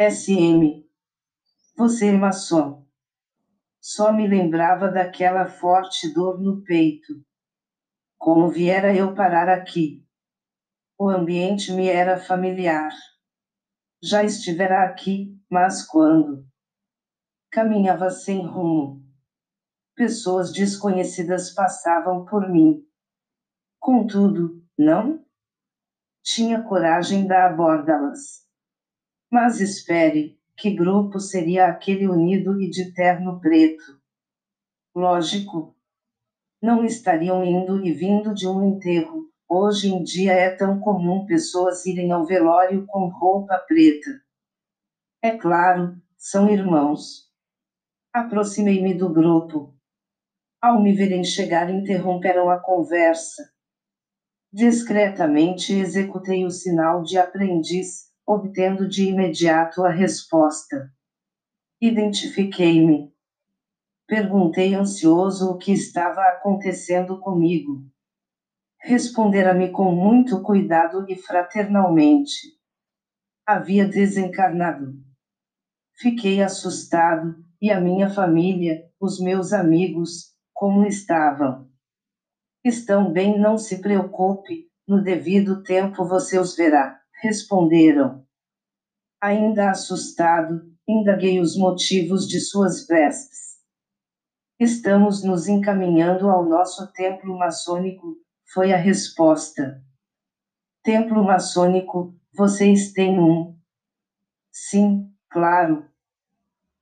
SM. Você é maçom. Só me lembrava daquela forte dor no peito. Como viera eu parar aqui? O ambiente me era familiar. Já estivera aqui, mas quando? Caminhava sem rumo. Pessoas desconhecidas passavam por mim. Contudo, não? Tinha coragem de abordá-las. Mas espere, que grupo seria aquele unido e de terno preto? Lógico. Não estariam indo e vindo de um enterro. Hoje em dia é tão comum pessoas irem ao velório com roupa preta. É claro, são irmãos. Aproximei-me do grupo. Ao me verem chegar, interromperam a conversa. Discretamente executei o sinal de aprendiz, obtendo de imediato a resposta. Identifiquei-me. Perguntei ansioso o que estava acontecendo comigo. Respondera-me com muito cuidado e fraternalmente. Havia desencarnado. Fiquei assustado, e a minha família, os meus amigos, como estavam? Estão bem, não se preocupe, no devido tempo você os verá, responderam. Ainda assustado, indaguei os motivos de suas vestes. Estamos nos encaminhando ao nosso templo maçônico, foi a resposta. Templo maçônico, vocês têm um? Sim, claro.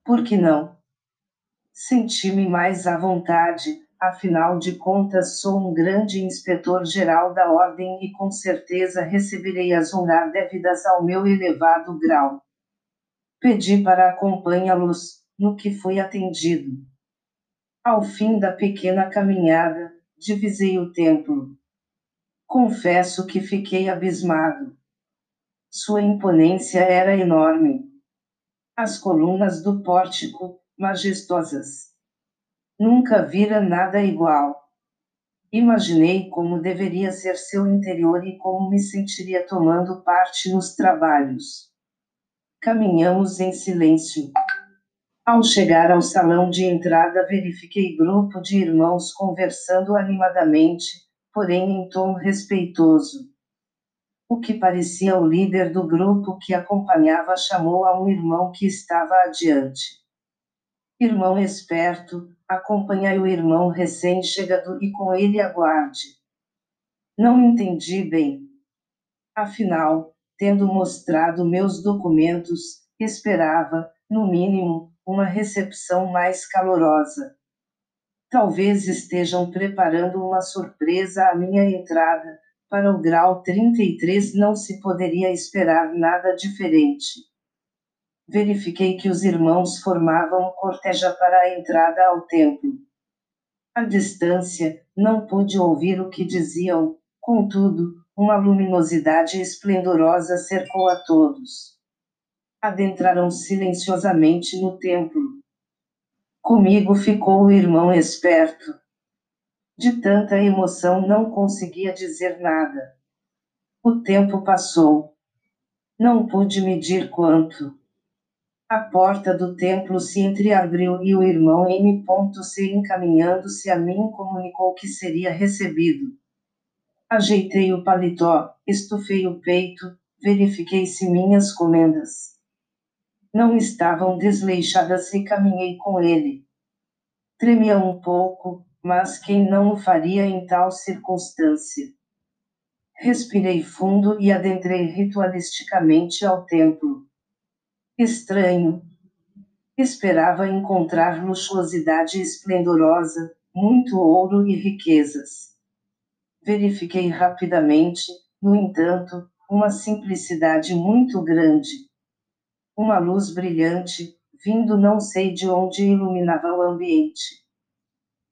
Por que não? Senti-me mais à vontade, afinal de contas sou um grande inspetor-geral da ordem e com certeza receberei as honras devidas ao meu elevado grau. Pedi para acompanhá-los, no que fui atendido. Ao fim da pequena caminhada, divisei o templo. Confesso que fiquei abismado. Sua imponência era enorme. As colunas do pórtico, majestosas. Nunca vira nada igual. Imaginei como deveria ser seu interior e como me sentiria tomando parte nos trabalhos. Caminhamos em silêncio. Ao chegar ao salão de entrada, verifiquei grupo de irmãos conversando animadamente, porém em tom respeitoso. O que parecia o líder do grupo que acompanhava chamou a um irmão que estava adiante. Irmão esperto, acompanhai o irmão recém-chegado e com ele aguarde. Não entendi bem. Afinal, tendo mostrado meus documentos, esperava, no mínimo, uma recepção mais calorosa. Talvez estejam preparando uma surpresa à minha entrada, para o grau 33 não se poderia esperar nada diferente. Verifiquei que os irmãos formavam corteja para a entrada ao templo. À distância, não pude ouvir o que diziam, contudo, uma luminosidade esplendorosa cercou a todos adentraram silenciosamente no templo. Comigo ficou o irmão esperto. De tanta emoção não conseguia dizer nada. O tempo passou. Não pude medir quanto. A porta do templo se entreabriu e o irmão M.C. encaminhando-se a mim comunicou que seria recebido. Ajeitei o paletó, estufei o peito, verifiquei se minhas comendas não estavam desleixadas e caminhei com ele. Tremia um pouco, mas quem não o faria em tal circunstância? Respirei fundo e adentrei ritualisticamente ao templo. Estranho. Esperava encontrar luxuosidade esplendorosa, muito ouro e riquezas. Verifiquei rapidamente, no entanto, uma simplicidade muito grande uma luz brilhante, vindo não sei de onde iluminava o ambiente.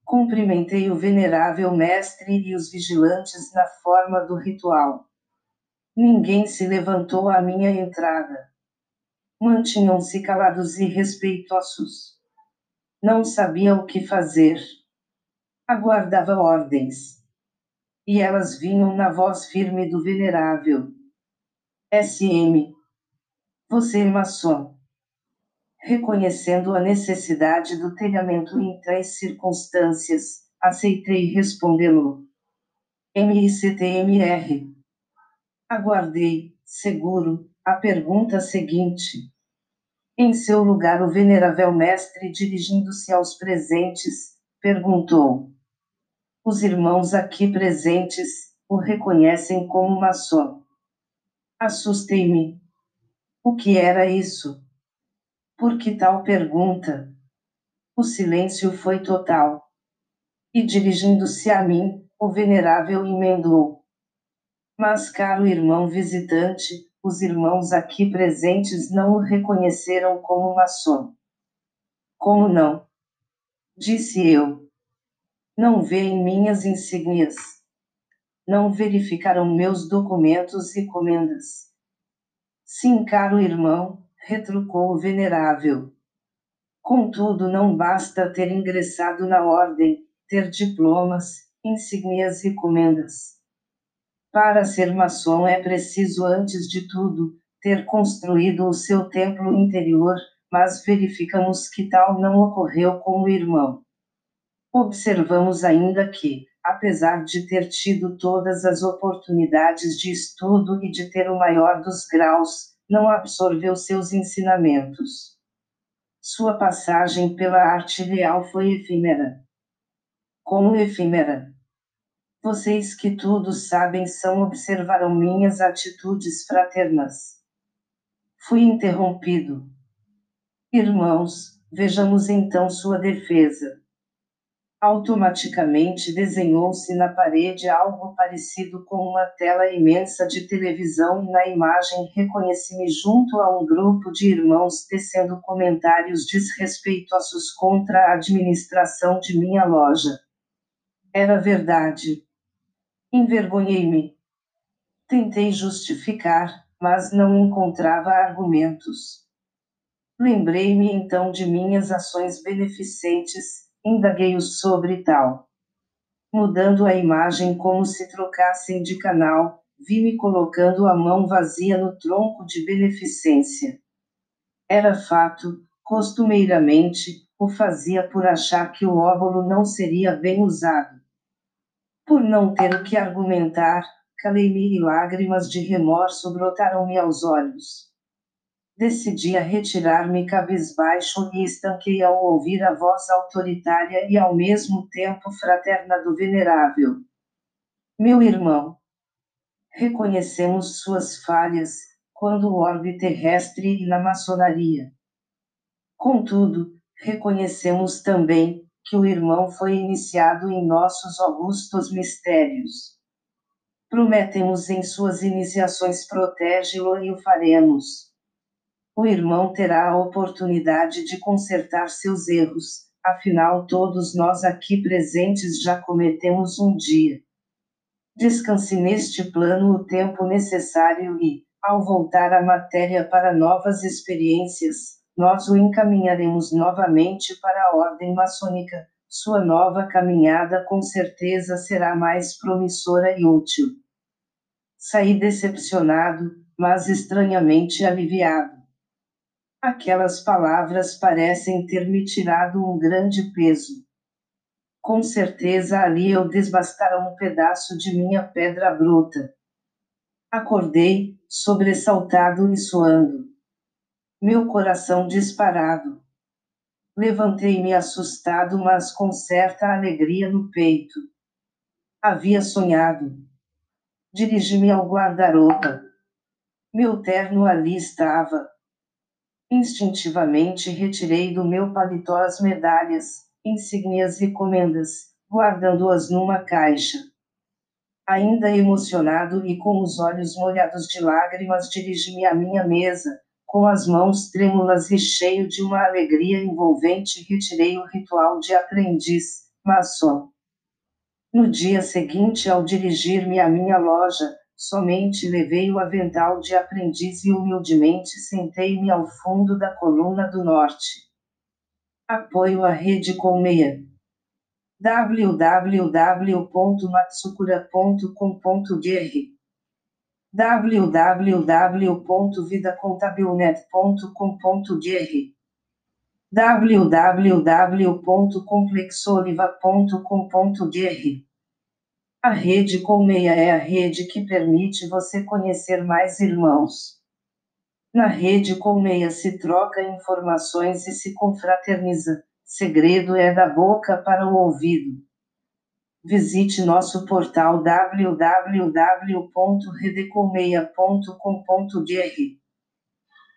Cumprimentei o venerável mestre e os vigilantes na forma do ritual. Ninguém se levantou à minha entrada. Mantinham-se calados e respeitosos. Não sabia o que fazer. Aguardava ordens. E elas vinham na voz firme do venerável. SM, Você é maçom. Reconhecendo a necessidade do telhamento em tais circunstâncias, aceitei respondê-lo. MICTMR. Aguardei, seguro, a pergunta seguinte. Em seu lugar, o venerável mestre, dirigindo-se aos presentes, perguntou: Os irmãos aqui presentes o reconhecem como maçom? Assustei-me. O que era isso? Por que tal pergunta? O silêncio foi total. E dirigindo-se a mim, o venerável emendou. Mas, caro irmão visitante, os irmãos aqui presentes não o reconheceram como maçom. Como não? Disse eu. Não veem minhas insígnias. Não verificaram meus documentos e comendas. Sim, caro irmão, retrucou o venerável. Contudo, não basta ter ingressado na ordem, ter diplomas, insígnias e comendas. Para ser maçom é preciso, antes de tudo, ter construído o seu templo interior, mas verificamos que tal não ocorreu com o irmão. Observamos ainda que, apesar de ter tido todas as oportunidades de estudo e de ter o maior dos graus, não absorveu seus ensinamentos. Sua passagem pela arte real foi efêmera. Como efêmera? Vocês que tudo sabem são observaram minhas atitudes fraternas. Fui interrompido. Irmãos, vejamos então sua defesa. Automaticamente desenhou-se na parede algo parecido com uma tela imensa de televisão e na imagem reconheci-me junto a um grupo de irmãos tecendo comentários desrespeitosos contra a administração de minha loja. Era verdade. Envergonhei-me. Tentei justificar, mas não encontrava argumentos. Lembrei-me então de minhas ações beneficentes indaguei-o sobre tal. Mudando a imagem como se trocassem de canal, vi-me colocando a mão vazia no tronco de beneficência. Era fato, costumeiramente, o fazia por achar que o óvulo não seria bem usado. Por não ter o que argumentar, calei-me e lágrimas de remorso brotaram-me aos olhos. Decidi a retirar-me cabisbaixo e estanquei ao ouvir a voz autoritária e ao mesmo tempo fraterna do venerável. Meu irmão, reconhecemos suas falhas, quando o orbe terrestre e na maçonaria. Contudo, reconhecemos também que o irmão foi iniciado em nossos augustos mistérios. Prometemos em suas iniciações protege-lo e o faremos o irmão terá a oportunidade de consertar seus erros, afinal, todos nós aqui presentes já cometemos um dia. Descanse neste plano o tempo necessário e, ao voltar à matéria para novas experiências, nós o encaminharemos novamente para a ordem maçônica. Sua nova caminhada com certeza será mais promissora e útil. Saí decepcionado, mas estranhamente aliviado. Aquelas palavras parecem ter me tirado um grande peso. Com certeza ali eu desbastara um pedaço de minha pedra bruta. Acordei, sobressaltado e suando. Meu coração disparado. Levantei-me assustado, mas com certa alegria no peito. Havia sonhado. Dirigi-me ao guarda-roupa. Meu terno ali estava Instintivamente retirei do meu paletó as medalhas, insígnias e comendas, guardando-as numa caixa. Ainda emocionado e com os olhos molhados de lágrimas, dirigi-me à minha mesa, com as mãos trêmulas e cheio de uma alegria envolvente, retirei o ritual de aprendiz, maçom. No dia seguinte, ao dirigir-me à minha loja, Somente levei o avental de aprendiz e humildemente sentei-me ao fundo da coluna do norte. Apoio à rede colmeia. www.matsukura.com.br www.vidacontabilnet.com.br www.complexoliva.com.br A rede Colmeia é a rede que permite você conhecer mais irmãos. Na rede Colmeia se troca informações e se confraterniza. Segredo é da boca para o ouvido. Visite nosso portal www.redecolmeia.com.br.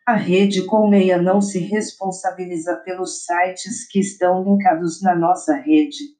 A Rede Colmeia não se responsabiliza pelos sites que estão linkados na nossa rede.